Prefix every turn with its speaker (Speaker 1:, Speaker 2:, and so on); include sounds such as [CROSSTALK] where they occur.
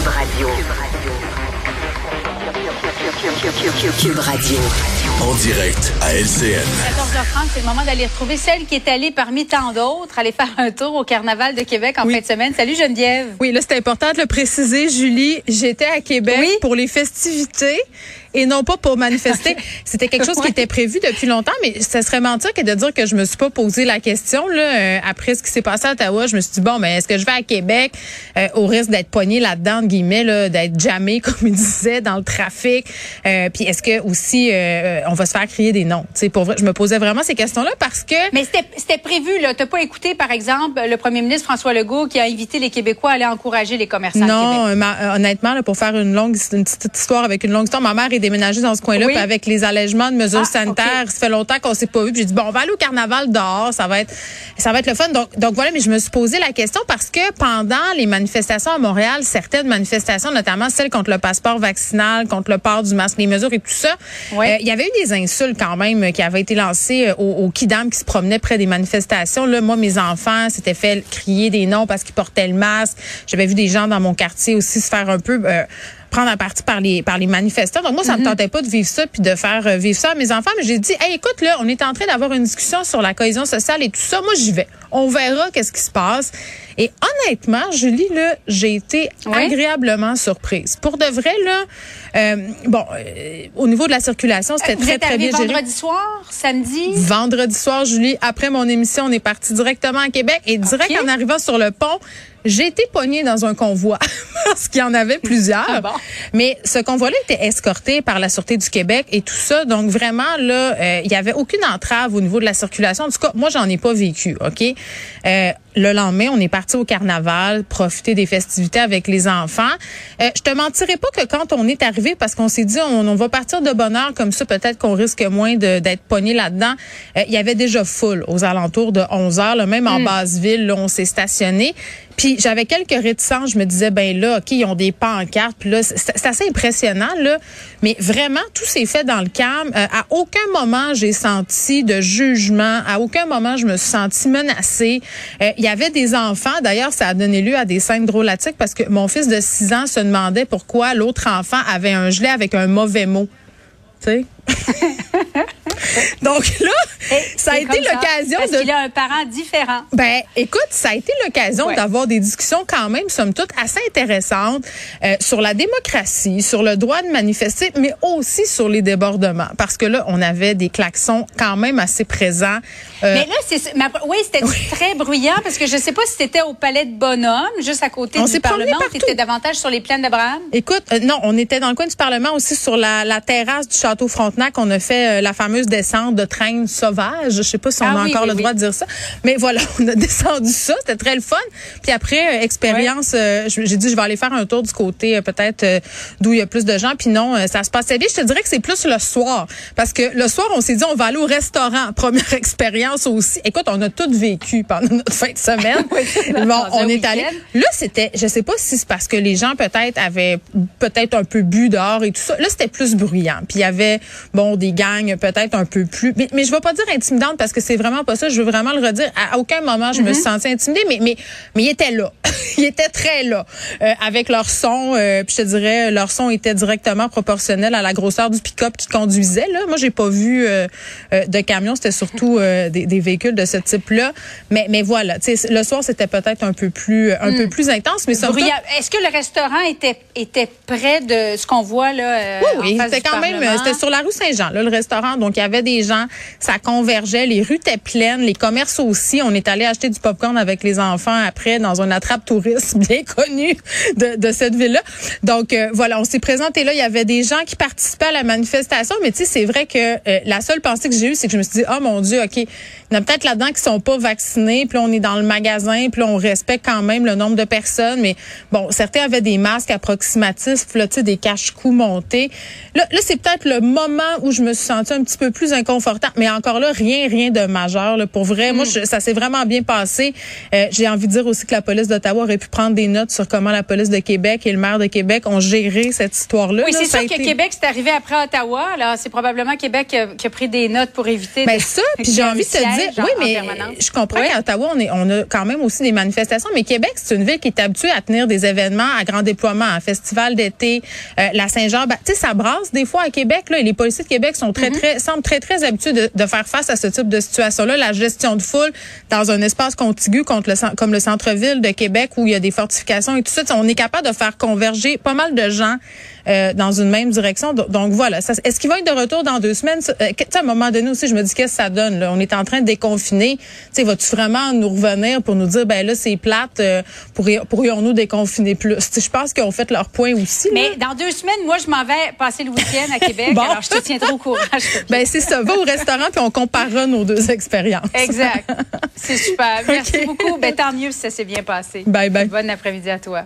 Speaker 1: Cube Radio. Cube Radio.
Speaker 2: En direct à LCN.
Speaker 3: 14h30, c'est le moment d'aller retrouver celle qui est allée parmi tant d'autres, aller faire un tour au Carnaval de Québec en
Speaker 4: Oui.
Speaker 3: fin de semaine. Salut Geneviève.
Speaker 4: Oui, là, c'est important de le préciser, Julie. J'étais à Québec
Speaker 3: Oui.
Speaker 4: pour les festivités et non pas pour manifester. [LAUGHS] C'était quelque chose qui était prévu depuis longtemps, mais ça serait mentir que de dire que je me suis pas posé la question. Là, euh, après ce qui s'est passé à Ottawa, je me suis dit, bon, mais est-ce que je vais à Québec euh, au risque d'être poignée là-dedans, entre guillemets, là, d'être jamais, [LAUGHS] comme il disait, dans le trafic? Euh, Puis est-ce que aussi euh, on va se faire crier des noms? Tu sais, pour vrai, je me posais vraiment ces questions-là parce que...
Speaker 3: Mais c'était c'était prévu, là. T'as pas écouté, par exemple, le premier ministre François Legault qui a invité les Québécois à aller encourager les commerçants de
Speaker 4: Non,
Speaker 3: Québec?
Speaker 4: euh, ma- euh, honnêtement, là, pour faire une longue, une petite histoire avec une longue histoire, ma mère est déménagée dans ce coin-là,
Speaker 3: Oui.
Speaker 4: avec les allègements de mesures
Speaker 3: Ah,
Speaker 4: sanitaires, ça fait longtemps qu'on s'est pas vu. J'ai dit bon, on va aller au carnaval dehors, ça va être, ça va être le fun. Donc, donc voilà, mais je me suis posé la question parce que pendant les manifestations à Montréal, certaines manifestations, notamment celles contre le passeport vaccinal, contre le port du masque, les mesures et tout ça,
Speaker 3: Oui.
Speaker 4: euh, il y avait eu des insultes quand même qui avaient été lancées euh, aux, aux kidam qui se promenaient près des manifestations. Là, moi, mes enfants s'étaient fait crier des noms parce qu'ils portaient le masque. J'avais vu des gens dans mon quartier aussi se faire un peu euh, prendre à partie par les par les manifestants. Donc moi, ça me tentait pas de vivre ça puis de faire euh, vivre ça à mes enfants. Mais j'ai dit, hey, écoute, là, on est en train d'avoir une discussion sur la cohésion sociale et tout ça. Moi, j'y vais. On verra qu'est-ce qui se passe. Et honnêtement, Julie, là, j'ai été agréablement surprise. Pour de vrai, là, euh, bon, euh, au niveau de la circulation, c'était très,
Speaker 3: êtes
Speaker 4: très bien géré.
Speaker 3: vendredi soir, samedi?
Speaker 4: Vendredi soir, Julie, après mon émission, on est parti directement à Québec et direct en arrivant sur le pont, j'ai été poignée dans un convoi [LAUGHS] parce qu'il y en avait plusieurs.
Speaker 3: Ah bon?
Speaker 4: Mais ce convoi-là était escorté par la Sûreté du Québec et tout ça. Donc vraiment, là, euh, il y avait aucune entrave au niveau de la circulation. En tout cas, moi, j'en ai pas vécu, OK? Euh, le lendemain, on est parti au carnaval, profiter des festivités avec les enfants. Euh, je te mentirais pas que quand on est arrivé, parce qu'on s'est dit, on, on va partir de bonne heure, comme ça, peut-être qu'on risque moins d'être pogné là-dedans. Euh, Il y avait déjà full aux alentours de 11 heures, là, même en basse ville, là, on s'est stationné. Puis j'avais quelques réticences. Je me disais, ben là, OK, ils ont des pancartes. Puis là, c'est assez impressionnant, là. Mais vraiment, tout s'est fait dans le calme. Euh, à aucun moment, j'ai senti de jugement. À aucun moment, je me suis sentie menacée. Euh, Il y avait des enfants. D'ailleurs, ça a donné lieu à des scènes drôlatiques parce que mon fils de 6 ans se demandait pourquoi l'autre enfant avait un gilet avec un mauvais mot. Tu sais? [LAUGHS] [LAUGHS] Donc là,
Speaker 3: Et
Speaker 4: ça a été l'occasion
Speaker 3: Parce
Speaker 4: de
Speaker 3: qu'il a un parent différent.
Speaker 4: ben, écoute, ça a été l'occasion
Speaker 3: Ouais.
Speaker 4: d'avoir des discussions quand même, somme toute, assez intéressantes euh, sur la démocratie, sur le droit de manifester, mais aussi sur les débordements. Parce que là, on avait des klaxons quand même assez présents. Euh,
Speaker 3: Mais là, c'est ma- oui, c'était très bruyant parce que je sais pas si c'était au Palais de Bonhomme, juste à côté
Speaker 4: On
Speaker 3: du Parlement, c'était davantage sur les plaines d'Abraham?
Speaker 4: Écoute, euh, non, on était dans le coin du Parlement aussi sur la, la terrasse du château Frontenac. On a fait la fameuse descente de train sauvage. Je sais pas si on
Speaker 3: Ah
Speaker 4: a
Speaker 3: oui,
Speaker 4: encore
Speaker 3: oui,
Speaker 4: le
Speaker 3: oui.
Speaker 4: droit de dire ça, mais voilà, [LAUGHS] on a descendu ça. C'était très le fun. Puis après euh, expérience, euh, j'ai dit je vais aller faire un tour du côté euh, peut-être d'où il y a plus de gens. Puis non, ça se passait bien. Je te dirais que c'est plus le soir parce que le soir on s'est dit on va aller au restaurant. [LAUGHS] Première expérience aussi. Écoute, on a tout vécu pendant notre fin de semaine. [LAUGHS] Bon, on est allé. Là, c'était, je sais pas si c'est parce que les gens peut-être avaient peut-être un peu bu dehors et tout ça. Là, c'était plus bruyant. Puis il y avait, bon, des gangs peut-être un peu plus. Mais, mais je vais pas dire intimidante parce que c'est vraiment pas ça. Je veux vraiment le redire. À aucun moment, je me suis sentie intimidée, mais, mais, mais ils étaient là. [LAUGHS] ils étaient très là. Euh, avec leur son, euh, puis je te dirais, leur son était directement proportionnel à la grosseur du pick-up qui conduisait. Là. Moi, j'ai pas vu euh, de camion. C'était surtout des, des véhicules de ce type-là. Mais, mais voilà, le soir, c'était peut-être un peu plus, un peu plus intense. Mais.
Speaker 3: Est-ce que le restaurant était, était près de ce qu'on voit là?
Speaker 4: Oui, oui, c'était quand même, c'était sur la rue Saint-Jean, le restaurant. Donc, il y avait des gens, ça convergeait, les rues étaient pleines, les commerces aussi. On est allé acheter du popcorn avec les enfants après dans un attrape touriste [LAUGHS] bien connu de, de cette ville-là. Donc, euh, voilà, on s'est présenté là. Il y avait des gens qui participaient à la manifestation, mais tu sais, c'est vrai que euh, la seule pensée que j'ai eue, c'est que je me suis dit, oh mon Dieu, OK, il y en a peut-être là-dedans qui sont pas vaccinés, puis on est dans le magasin, puis on respecte quand même le nombre de personnes, mais bon, certains avaient des masques approximatifs, là, tu sais, des cache-coups montés. Là, là c'est peut-être le moment où je me suis sentie un petit peu peu plus inconfortable. Mais encore là, rien, rien de majeur. Là, pour vrai, moi,
Speaker 3: Mm.
Speaker 4: je- ça s'est vraiment bien passé. Euh, J'ai envie de dire aussi que la police d'Ottawa aurait pu prendre des notes sur comment la police de Québec et le maire de Québec ont géré cette histoire-là.
Speaker 3: Oui, c'est sûr que Québec, c'est arrivé après Ottawa. Alors, c'est probablement Québec qui a, qui a pris des notes pour éviter.
Speaker 4: Ben
Speaker 3: de-
Speaker 4: ça, [LAUGHS] puis j'ai envie de te dire, oui, mais je comprends
Speaker 3: Oui.
Speaker 4: qu'à Ottawa, on, est, on a quand même aussi des manifestations, mais Québec, c'est une ville qui est habituée à tenir des événements à grand déploiement, un festival d'été, euh, la Saint-Jean. Ben, tu sais, ça brasse des fois à Québec, là, et les policiers de Québec sont très, très, semblent très, très habitués de, de faire face à ce type de situation-là. La gestion de foule dans un espace contigu contre le, comme le centre-ville de Québec où il y a des fortifications et tout ça, on est capable de faire converger pas mal de gens euh, dans une même direction. Do- Donc voilà. Est-ce qu'il va être de retour dans deux semaines? Euh, que- tu sais, à un moment donné aussi, je me dis qu'est-ce que ça donne. Là? On est en train de déconfiner. Tu sais, vas-tu vraiment nous revenir pour nous dire ben là c'est plate, euh, pourri- pourrions-nous déconfiner plus? Tu sais, Je pense qu'ils ont fait leur point aussi. là.
Speaker 3: Mais dans deux semaines, moi, je m'en vais passer le week-end à Québec. [LAUGHS]
Speaker 4: Bon.
Speaker 3: Alors, je te tiendrai au courage.
Speaker 4: Ben c'est ça. Va au restaurant puis on comparera nos deux expériences.
Speaker 3: exact. [LAUGHS] C'est super. Merci beaucoup. Ben, tant mieux si ça s'est bien passé.
Speaker 4: Bye bye.
Speaker 3: Bon après-midi à toi.